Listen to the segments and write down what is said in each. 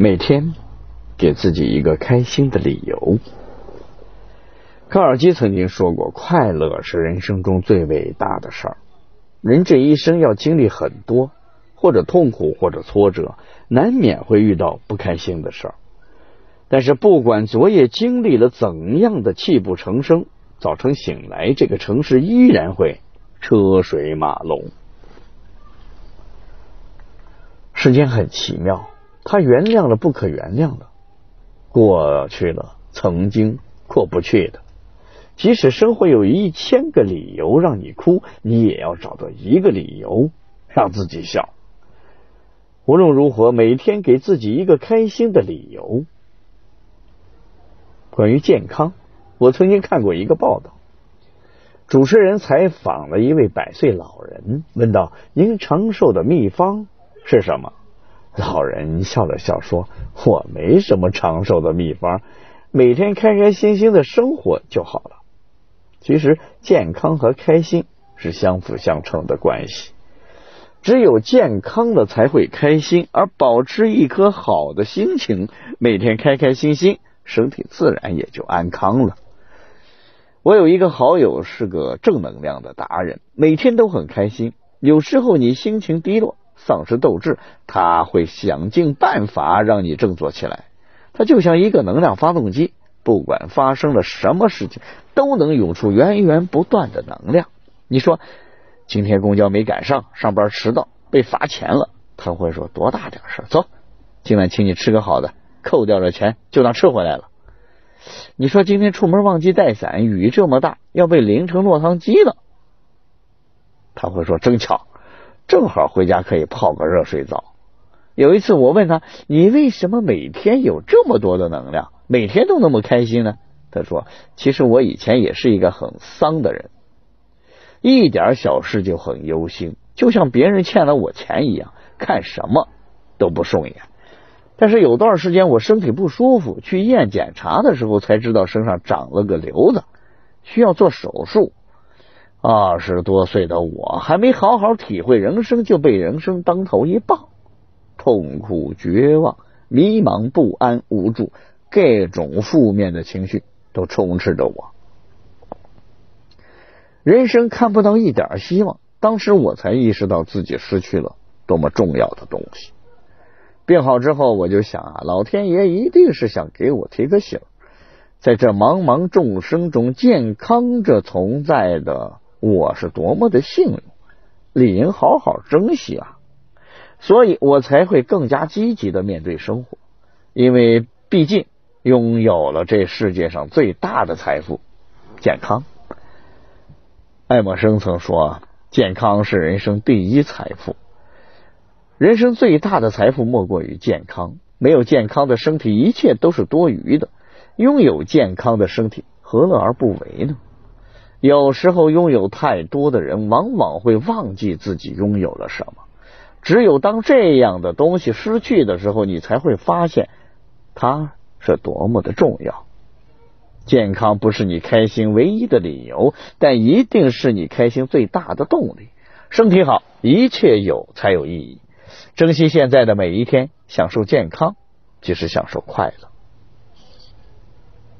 每天给自己一个开心的理由。卡尔基曾经说过：“快乐是人生中最伟大的事儿。人这一生要经历很多，或者痛苦，或者挫折，难免会遇到不开心的事儿。但是，不管昨夜经历了怎样的泣不成声，早晨醒来，这个城市依然会车水马龙。时间很奇妙，他原谅了不可原谅的，过去了曾经过不去的。即使生活有一千个理由让你哭，你也要找到一个理由让自己笑。无论如何，每天给自己一个开心的理由。关于健康，我曾经看过一个报道，主持人采访了一位百岁老人，问道：“您长寿的秘方是什么？”老人笑了笑说：“我没什么长寿的秘方，每天开开心心的生活就好了。”其实，健康和开心是相辅相成的关系。只有健康了，才会开心，而保持一颗好的心情，每天开开心心，身体自然也就安康了。我有一个好友是个正能量的达人，每天都很开心。有时候你心情低落、丧失斗志，他会想尽办法让你振作起来。他就像一个能量发动机。不管发生了什么事情，都能涌出源源不断的能量。你说今天公交没赶上，上班迟到被罚钱了，他会说多大点事？走，今晚请你吃个好的，扣掉了钱就当吃回来了。你说今天出门忘记带伞，雨这么大，要被淋成落汤鸡了，他会说真巧，正好回家可以泡个热水澡。有一次我问他，你为什么每天有这么多的能量？每天都那么开心呢？他说：“其实我以前也是一个很丧的人，一点小事就很忧心，就像别人欠了我钱一样，看什么都不顺眼。但是有段时间我身体不舒服，去医院检查的时候才知道身上长了个瘤子，需要做手术。二十多岁的我还没好好体会人生，就被人生当头一棒，痛苦、绝望、迷茫、不安、无助。”各种负面的情绪都充斥着我，人生看不到一点希望。当时我才意识到自己失去了多么重要的东西。病好之后，我就想啊，老天爷一定是想给我提个醒，在这茫茫众生中，健康着存在的我是多么的幸运，理应好好珍惜啊！所以我才会更加积极的面对生活，因为毕竟。拥有了这世界上最大的财富——健康。爱默生曾说：“健康是人生第一财富。人生最大的财富莫过于健康。没有健康的身体，一切都是多余的；拥有健康的身体，何乐而不为呢？”有时候，拥有太多的人，往往会忘记自己拥有了什么。只有当这样的东西失去的时候，你才会发现它。是多么的重要！健康不是你开心唯一的理由，但一定是你开心最大的动力。身体好，一切有才有意义。珍惜现在的每一天，享受健康，即是享受快乐。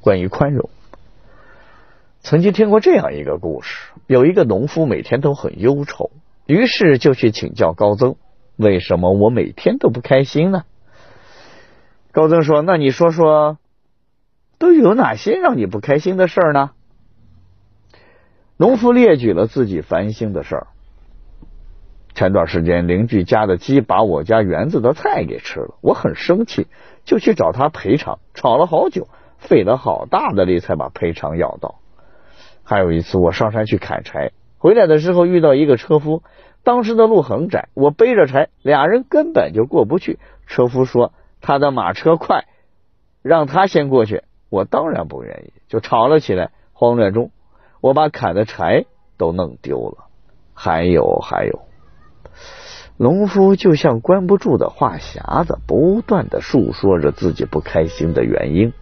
关于宽容，曾经听过这样一个故事：有一个农夫每天都很忧愁，于是就去请教高僧：“为什么我每天都不开心呢？”高僧说：“那你说说，都有哪些让你不开心的事儿呢？”农夫列举了自己烦心的事儿。前段时间邻居家的鸡把我家园子的菜给吃了，我很生气，就去找他赔偿，吵了好久，费了好大的力才把赔偿要到。还有一次，我上山去砍柴，回来的时候遇到一个车夫，当时的路很窄，我背着柴，俩人根本就过不去。车夫说。他的马车快，让他先过去。我当然不愿意，就吵了起来。慌乱中，我把砍的柴都弄丢了。还有还有，农夫就像关不住的话匣子，不断的诉说着自己不开心的原因。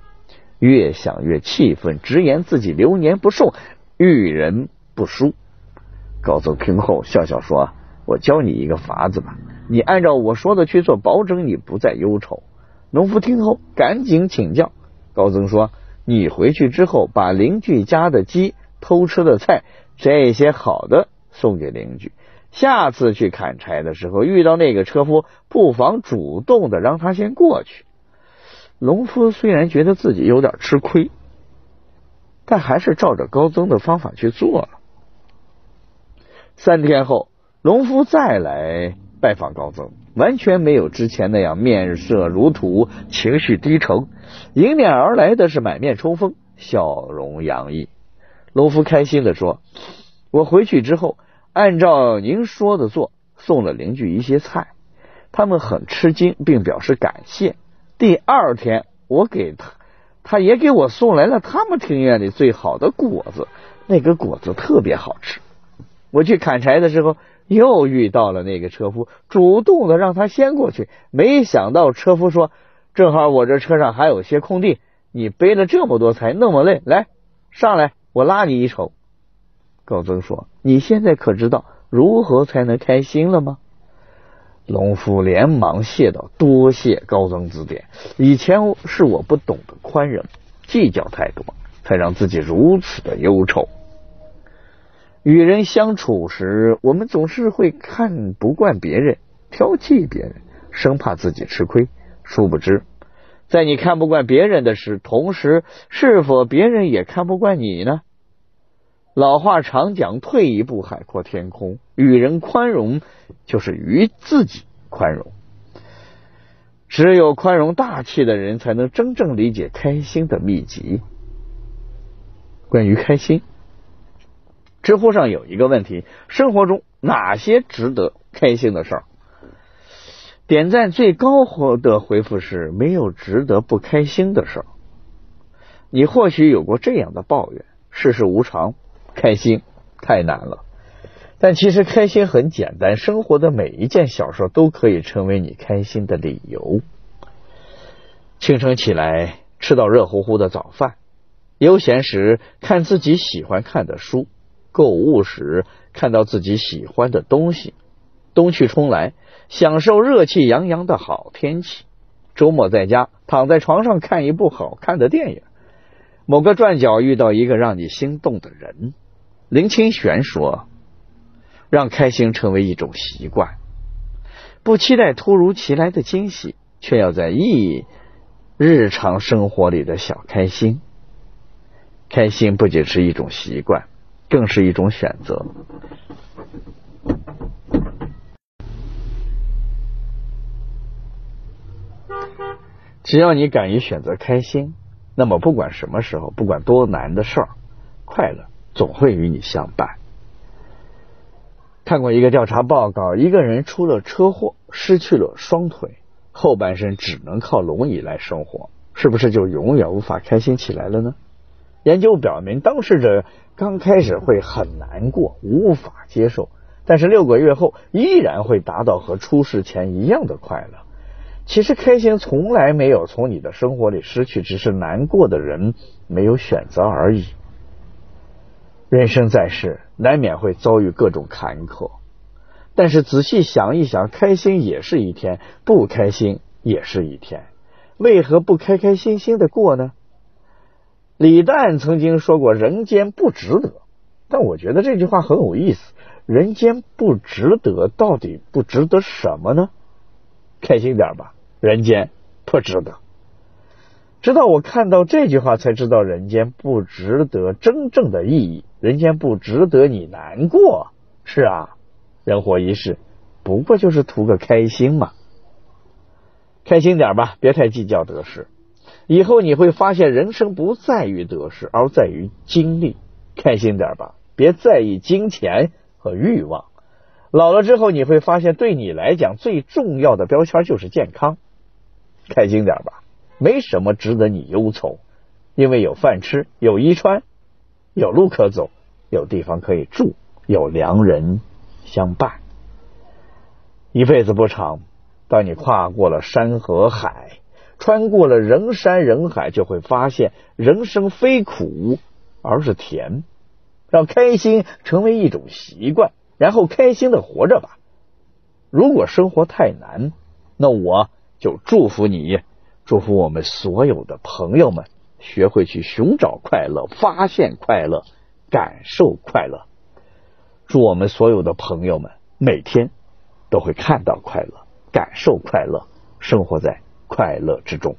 越想越气愤，直言自己流年不寿，遇人不淑。高僧听后笑笑说：“我教你一个法子吧。”你按照我说的去做，保证你不再忧愁。农夫听后赶紧请教。高僧说：“你回去之后，把邻居家的鸡、偷吃的菜这些好的送给邻居。下次去砍柴的时候，遇到那个车夫，不妨主动的让他先过去。”农夫虽然觉得自己有点吃亏，但还是照着高僧的方法去做了。三天后，农夫再来拜访高僧，完全没有之前那样面色如土、情绪低沉，迎面而来的是满面春风、笑容洋溢。农夫开心的说：“我回去之后，按照您说的做，送了邻居一些菜，他们很吃惊，并表示感谢。”第二天，我给他，他也给我送来了他们庭院里最好的果子，那个果子特别好吃。我去砍柴的时候，又遇到了那个车夫，主动的让他先过去。没想到车夫说：“正好我这车上还有些空地，你背了这么多柴，那么累，来上来，我拉你一筹。”高僧说：“你现在可知道如何才能开心了吗？”农夫连忙谢道：“多谢高僧指点，以前是我不懂得宽容，计较太多，才让自己如此的忧愁。与人相处时，我们总是会看不惯别人，挑剔别人，生怕自己吃亏。殊不知，在你看不惯别人的时，同时是否别人也看不惯你呢？老话常讲：退一步，海阔天空。与人宽容。”就是与自己宽容，只有宽容大气的人，才能真正理解开心的秘籍。关于开心，知乎上有一个问题：生活中哪些值得开心的事儿？点赞最高的回复是：没有值得不开心的事儿。你或许有过这样的抱怨：世事无常，开心太难了。但其实开心很简单，生活的每一件小事都可以成为你开心的理由。清晨起来吃到热乎乎的早饭，悠闲时看自己喜欢看的书，购物时看到自己喜欢的东西，冬去春来享受热气洋洋的好天气，周末在家躺在床上看一部好看的电影，某个转角遇到一个让你心动的人。林清玄说。让开心成为一种习惯，不期待突如其来的惊喜，却要在意日常生活里的小开心。开心不仅是一种习惯，更是一种选择。只要你敢于选择开心，那么不管什么时候，不管多难的事儿，快乐总会与你相伴。看过一个调查报告，一个人出了车祸，失去了双腿，后半生只能靠轮椅来生活，是不是就永远无法开心起来了呢？研究表明，当事者刚开始会很难过，无法接受，但是六个月后依然会达到和出事前一样的快乐。其实，开心从来没有从你的生活里失去，只是难过的人没有选择而已。人生在世，难免会遭遇各种坎坷，但是仔细想一想，开心也是一天，不开心也是一天，为何不开开心心的过呢？李诞曾经说过：“人间不值得。”但我觉得这句话很有意思。人间不值得，到底不值得什么呢？开心点吧，人间不值得。直到我看到这句话，才知道人间不值得真正的意义。人间不值得你难过，是啊，人活一世，不过就是图个开心嘛。开心点吧，别太计较得失。以后你会发现，人生不在于得失，而在于经历。开心点吧，别在意金钱和欲望。老了之后，你会发现，对你来讲最重要的标签就是健康。开心点吧，没什么值得你忧愁，因为有饭吃，有衣穿。有路可走，有地方可以住，有良人相伴。一辈子不长，当你跨过了山和海，穿过了人山人海，就会发现人生非苦，而是甜。让开心成为一种习惯，然后开心的活着吧。如果生活太难，那我就祝福你祝福我们所有的朋友们学会去寻找快乐、发现快乐、感受快乐。祝我们所有的朋友们每天都会看到快乐、感受快乐、生活在快乐之中。